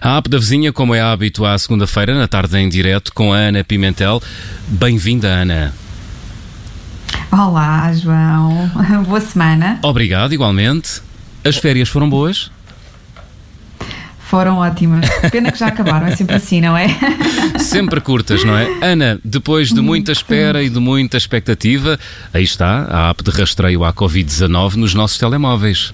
A app da vizinha, como é hábito à segunda-feira, na tarde em direto, com a Ana Pimentel. Bem-vinda, Ana. Olá, João. Boa semana. Obrigado, igualmente. As férias foram boas? Foram ótimas. Pena que já acabaram, é sempre assim, não é? Sempre curtas, não é? Ana, depois de muita espera e de muita expectativa, aí está a app de rastreio à Covid-19 nos nossos telemóveis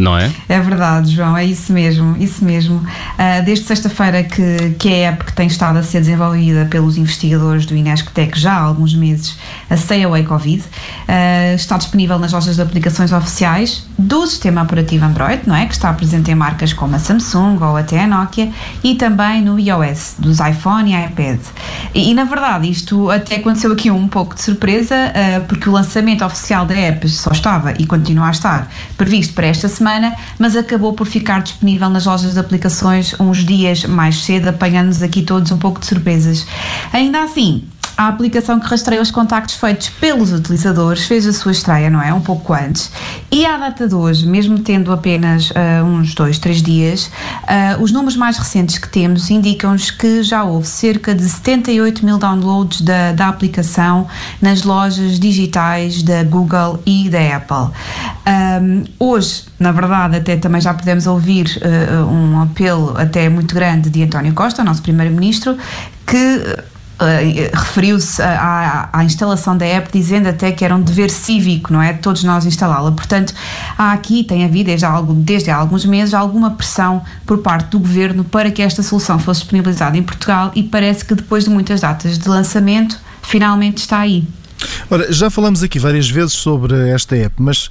não é? É verdade, João, é isso mesmo, isso mesmo. Uh, desde sexta-feira que, que a app que tem estado a ser desenvolvida pelos investigadores do Inesctec já há alguns meses, a Stay Away Covid, uh, está disponível nas lojas de aplicações oficiais do sistema operativo Android, não é? Que está presente em marcas como a Samsung ou até a Nokia e também no iOS, dos iPhone e iPad. E, e na verdade isto até aconteceu aqui um pouco de surpresa, uh, porque o lançamento oficial da app só estava e continua a estar previsto para esta semana mas acabou por ficar disponível nas lojas de aplicações uns dias mais cedo, apanhando-nos aqui todos um pouco de surpresas. Ainda assim, a aplicação que rastreia os contactos feitos pelos utilizadores fez a sua estreia, não é? Um pouco antes. E à data de hoje, mesmo tendo apenas uh, uns dois, três dias, uh, os números mais recentes que temos indicam-nos que já houve cerca de 78 mil downloads da, da aplicação nas lojas digitais da Google e da Apple. Um, hoje, na verdade, até também já podemos ouvir uh, um apelo até muito grande de António Costa, nosso primeiro-ministro, que Uh, referiu-se à, à, instalação da app dizendo até que era um dever cívico, não é? Todos nós instalá-la. Portanto, há aqui, tem havido desde há, desde há alguns meses alguma pressão por parte do governo para que esta solução fosse disponibilizada em Portugal e parece que depois de muitas datas de lançamento, finalmente está aí. Ora, já falamos aqui várias vezes sobre esta app, mas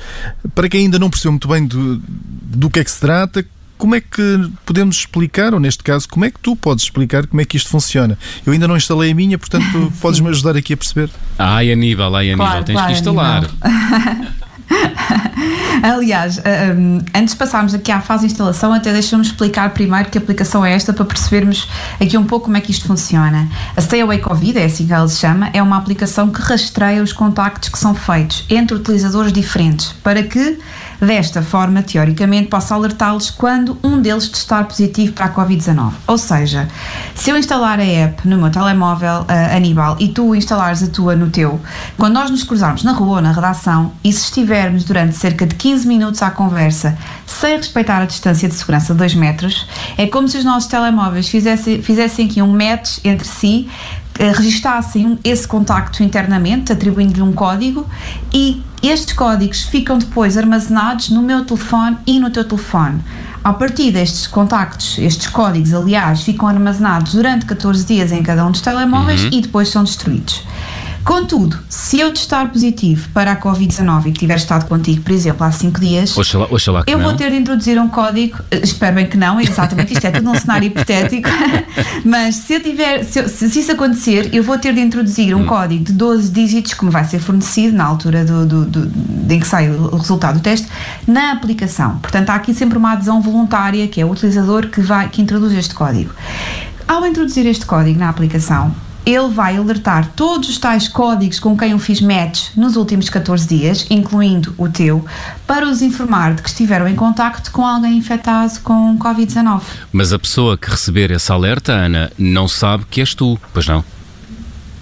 para quem ainda não percebeu muito bem do, do que é que se trata, como é que podemos explicar, ou neste caso, como é que tu podes explicar como é que isto funciona? Eu ainda não instalei a minha, portanto, podes-me ajudar aqui a perceber? Ai, Aníbal, ai, Aníbal, claro, tens claro, que instalar. Aliás, um, antes de passarmos aqui à fase de instalação, até deixa-me explicar primeiro que aplicação é esta para percebermos aqui um pouco como é que isto funciona. A Stay Away Covid, é assim que ela se chama, é uma aplicação que rastreia os contactos que são feitos entre utilizadores diferentes para que Desta forma, teoricamente, posso alertá-los quando um deles testar positivo para a Covid-19. Ou seja, se eu instalar a app no meu telemóvel, uh, Aníbal, e tu instalares a tua no teu, quando nós nos cruzarmos na rua ou na redação e se estivermos durante cerca de 15 minutos à conversa sem respeitar a distância de segurança de 2 metros, é como se os nossos telemóveis fizessem, fizessem aqui um match entre si eh, registassem esse contacto internamente, atribuindo-lhe um código, e estes códigos ficam depois armazenados no meu telefone e no teu telefone. A partir destes contactos, estes códigos, aliás, ficam armazenados durante 14 dias em cada um dos telemóveis uhum. e depois são destruídos. Contudo, se eu testar positivo para a Covid-19 e tiver estado contigo, por exemplo, há 5 dias, oxalá, oxalá eu não. vou ter de introduzir um código, eh, espero bem que não, exatamente, isto é tudo um cenário hipotético, mas se, eu tiver, se, eu, se, isso acontecer, eu vou ter de introduzir um hum. código de 12 dígitos, que me vai ser fornecido na altura do, do, do, em que sai o resultado do teste, na aplicação. Portanto, há aqui sempre uma adesão voluntária, que é o utilizador que, vai, que introduz este código. Ao introduzir este código na aplicação, ele vai alertar todos os tais códigos com quem eu fiz match nos últimos 14 dias, incluindo o teu, para os informar de que estiveram em contacto com alguém infectado com Covid-19. Mas a pessoa que receber esse alerta, Ana, não sabe que és tu, pois não?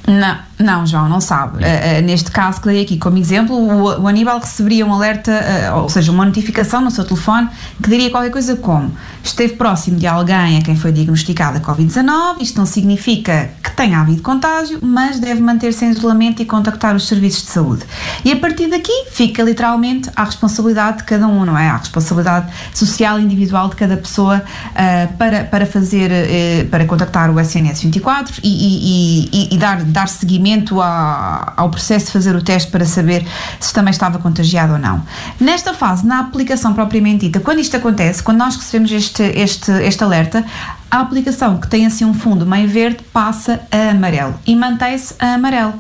Não, não, João, não sabe. Uh, uh, neste caso que dei aqui como exemplo, o, o Aníbal receberia um alerta, uh, ou seja, uma notificação no seu telefone que diria qualquer coisa como esteve próximo de alguém a quem foi diagnosticada Covid-19, isto não significa tenha havido contágio, mas deve manter-se em isolamento e contactar os serviços de saúde. E a partir daqui fica literalmente à responsabilidade de cada um, não é? À responsabilidade social individual de cada pessoa para, para fazer, para contactar o SNS 24 e, e, e, e dar dar seguimento a, ao processo de fazer o teste para saber se também estava contagiado ou não. Nesta fase, na aplicação propriamente dita, quando isto acontece, quando nós recebemos este, este, este alerta, a aplicação que tem assim um fundo meio verde passa a amarelo e mantém-se a amarelo.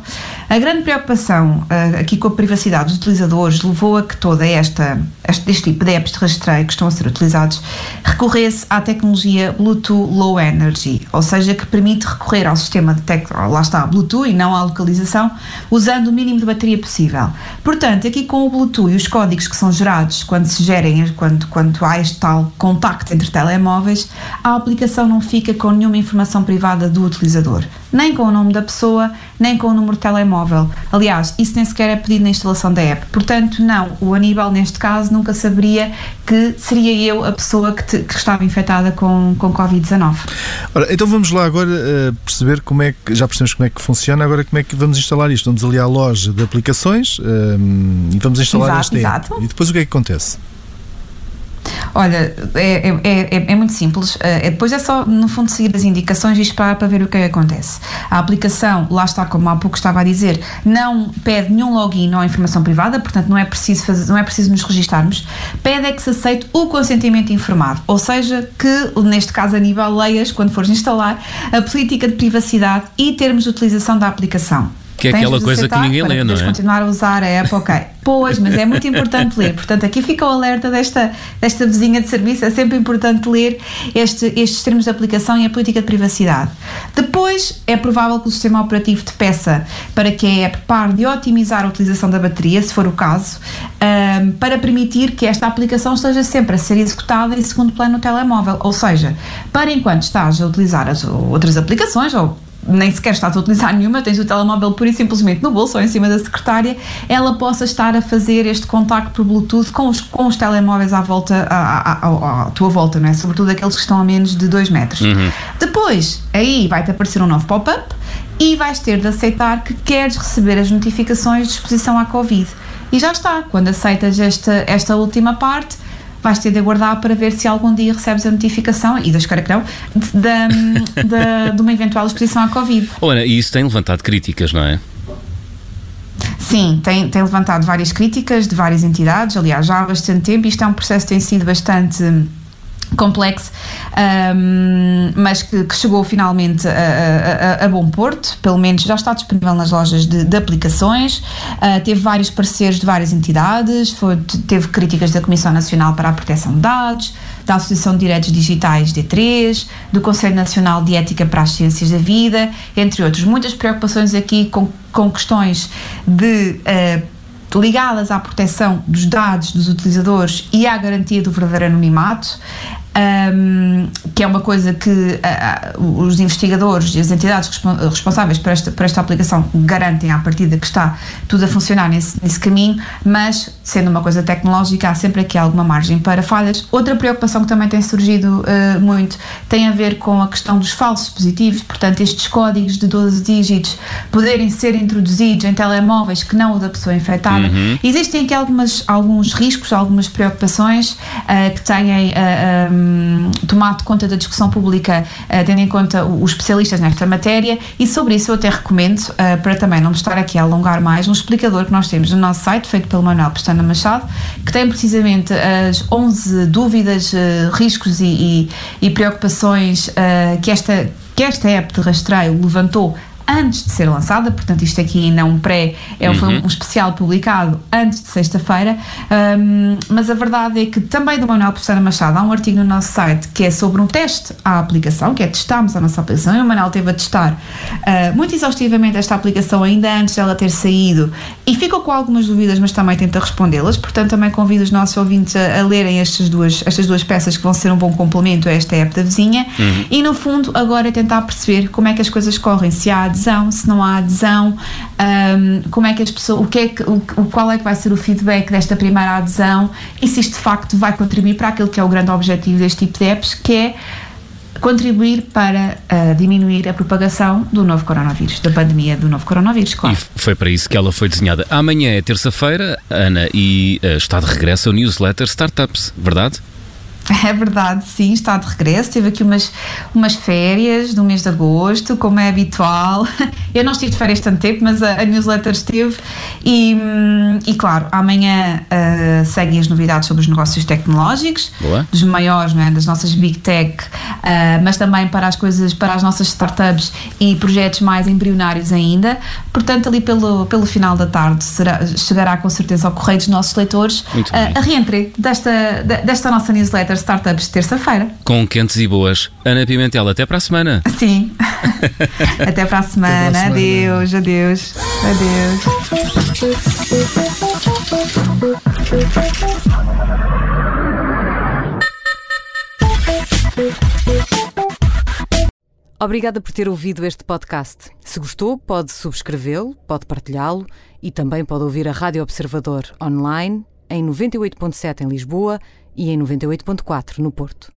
A grande preocupação uh, aqui com a privacidade dos utilizadores levou a que toda esta, este, este tipo de apps de rastreio que estão a ser utilizados recorresse à tecnologia Bluetooth Low Energy, ou seja, que permite recorrer ao sistema de tec lá está, Bluetooth e não à localização, usando o mínimo de bateria possível. Portanto, aqui com o Bluetooth e os códigos que são gerados quando se gerem, quando, quando há este tal contacto entre telemóveis, a aplicação não fica com nenhuma informação privada do utilizador nem com o nome da pessoa, nem com o número de telemóvel. Aliás, isso nem sequer é pedido na instalação da app. Portanto, não, o Aníbal, neste caso, nunca saberia que seria eu a pessoa que, te, que estava infectada com, com Covid-19. Ora, então vamos lá agora uh, perceber como é que, já percebemos como é que funciona, agora como é que vamos instalar isto? Vamos ali à loja de aplicações uh, e vamos instalar exato, esta exato. E depois o que é que acontece? Olha, é, é, é, é, muito simples. É, depois é só, no fundo, seguir as indicações e esperar para ver o que, é que acontece. A aplicação, lá está, como há pouco estava a dizer, não pede nenhum login ou informação privada, portanto, não é preciso, fazer, não é preciso nos registarmos. Pede é que se aceite o consentimento informado, ou seja, que, neste caso, a nível leias, quando fores instalar, a política de privacidade e termos de utilização da aplicação. Que é aquela coisa que ninguém lê, não é? continuar a usar a app, ok. Pois, mas é muito importante ler. Portanto, aqui fica o alerta desta, desta vizinha de serviço. É sempre importante ler este, estes termos de aplicação e a política de privacidade. Depois, é provável que o sistema operativo te peça para que a app pare de otimizar a utilização da bateria, se for o caso, um, para permitir que esta aplicação esteja sempre a ser executada em segundo plano no telemóvel. Ou seja, para enquanto estás a utilizar as outras aplicações ou nem sequer estás a utilizar nenhuma, tens o telemóvel pura e simplesmente no bolso ou em cima da secretária, ela possa estar a fazer este contacto por Bluetooth com os, com os telemóveis à volta, à, à, à, tua volta, não é? Sobretudo aqueles que estão a menos de 2 metros. Uhum. Depois, aí vai-te aparecer um novo pop-up e vais ter de aceitar que queres receber as notificações de exposição à Covid. E já está, quando aceitas esta, esta última parte, vais ter de aguardar para ver se algum dia recebes a notificação, e das cara que não, de, de, de uma eventual exposição à Covid. Ora, e isso tem levantado críticas, não é? Sim, tem, tem levantado várias críticas de várias entidades, aliás, já há bastante tempo. Isto é um processo que tem sido bastante complexo, um, mas que, que, chegou finalmente a, a, a, bom porto, pelo menos já está disponível nas lojas de, de aplicações, uh, teve vários parceiros de várias entidades, foi, teve críticas da Comissão Nacional para a Proteção de Dados, da Associação de Direitos Digitais D3, do Conselho Nacional de Ética para as Ciências da Vida, entre outros. Muitas preocupações aqui com, com questões de uh, ligadas à proteção dos dados dos utilizadores e à garantia do verdadeiro anonimato, um, que é uma coisa que uh, os investigadores e as entidades responsáveis por esta, por esta aplicação garantem à partida que está tudo a funcionar nesse, nesse caminho, mas sendo uma coisa tecnológica, há sempre aqui alguma margem para falhas. Outra preocupação que também tem surgido uh, muito tem a ver com a questão dos falsos positivos, portanto, estes códigos de 12 dígitos poderem ser introduzidos em telemóveis que não o da pessoa infectada. Uhum. Existem aqui algumas, alguns riscos, algumas preocupações uh, que têm. Um, tomado conta da discussão pública, uh, tendo em conta os especialistas nesta matéria, e sobre isso eu até recomendo, uh, para também não me estar aqui a alongar mais, um explicador que nós temos no nosso site, feito pelo Manuel Pestana Machado, que tem precisamente as 11 dúvidas, uh, riscos e, e, e preocupações que esta que esta app de rastreio levantou antes de ser lançada, portanto, isto aqui ainda é um pré, é uhum. um especial publicado antes de sexta-feira, um, mas a verdade é que também do Manuel Pestana Machado há um artigo no nosso site que é sobre um teste à aplicação, que é testámos a nossa aplicação, e o Manuel teve a testar uh, muito exaustivamente esta aplicação ainda antes dela ter saído. E ficou com algumas dúvidas, mas também tenta respondê-las, portanto, também convido os nossos ouvintes a, a, lerem estas duas, estas duas peças que vão ser um bom complemento a esta app da vizinha. Uhum. e, no fundo, agora é tentar perceber como é que as coisas correm, se há se não há adesão, um, como é que as pessoas, o que é que, o, qual é que vai ser o feedback desta primeira adesão e se isto de facto vai contribuir para aquilo que é o grande objetivo deste tipo de apps, que é contribuir para uh, diminuir a propagação do novo coronavírus, da pandemia do novo coronavírus, claro. E foi para isso que ela foi desenhada. Amanhã é terça-feira, Ana, e uh, está de regresso ao newsletter Startups, verdade? É verdade, sim, está de regresso. Teve aqui umas, umas férias do mês de agosto, como é habitual. Eu não estive de férias tanto tempo, mas a, a newsletter esteve. E, e claro, amanhã uh, seguem as novidades sobre os negócios tecnológicos, Boa. dos maiores, não é? das nossas big tech, uh, mas também para as coisas, para as nossas startups e projetos mais embrionários ainda. Portanto, ali pelo, pelo final da tarde será, chegará com certeza ao correio dos nossos leitores uh, a reentrée desta, desta nossa newsletter Startups de terça-feira. Com quentes e boas. Ana Pimentel, até para a semana. Sim. Até para a semana. semana. Adeus, adeus. Adeus. Obrigada por ter ouvido este podcast. Se gostou, pode subscrevê-lo, pode partilhá-lo e também pode ouvir a Rádio Observador online em 98.7 em Lisboa e em 98.4 no Porto.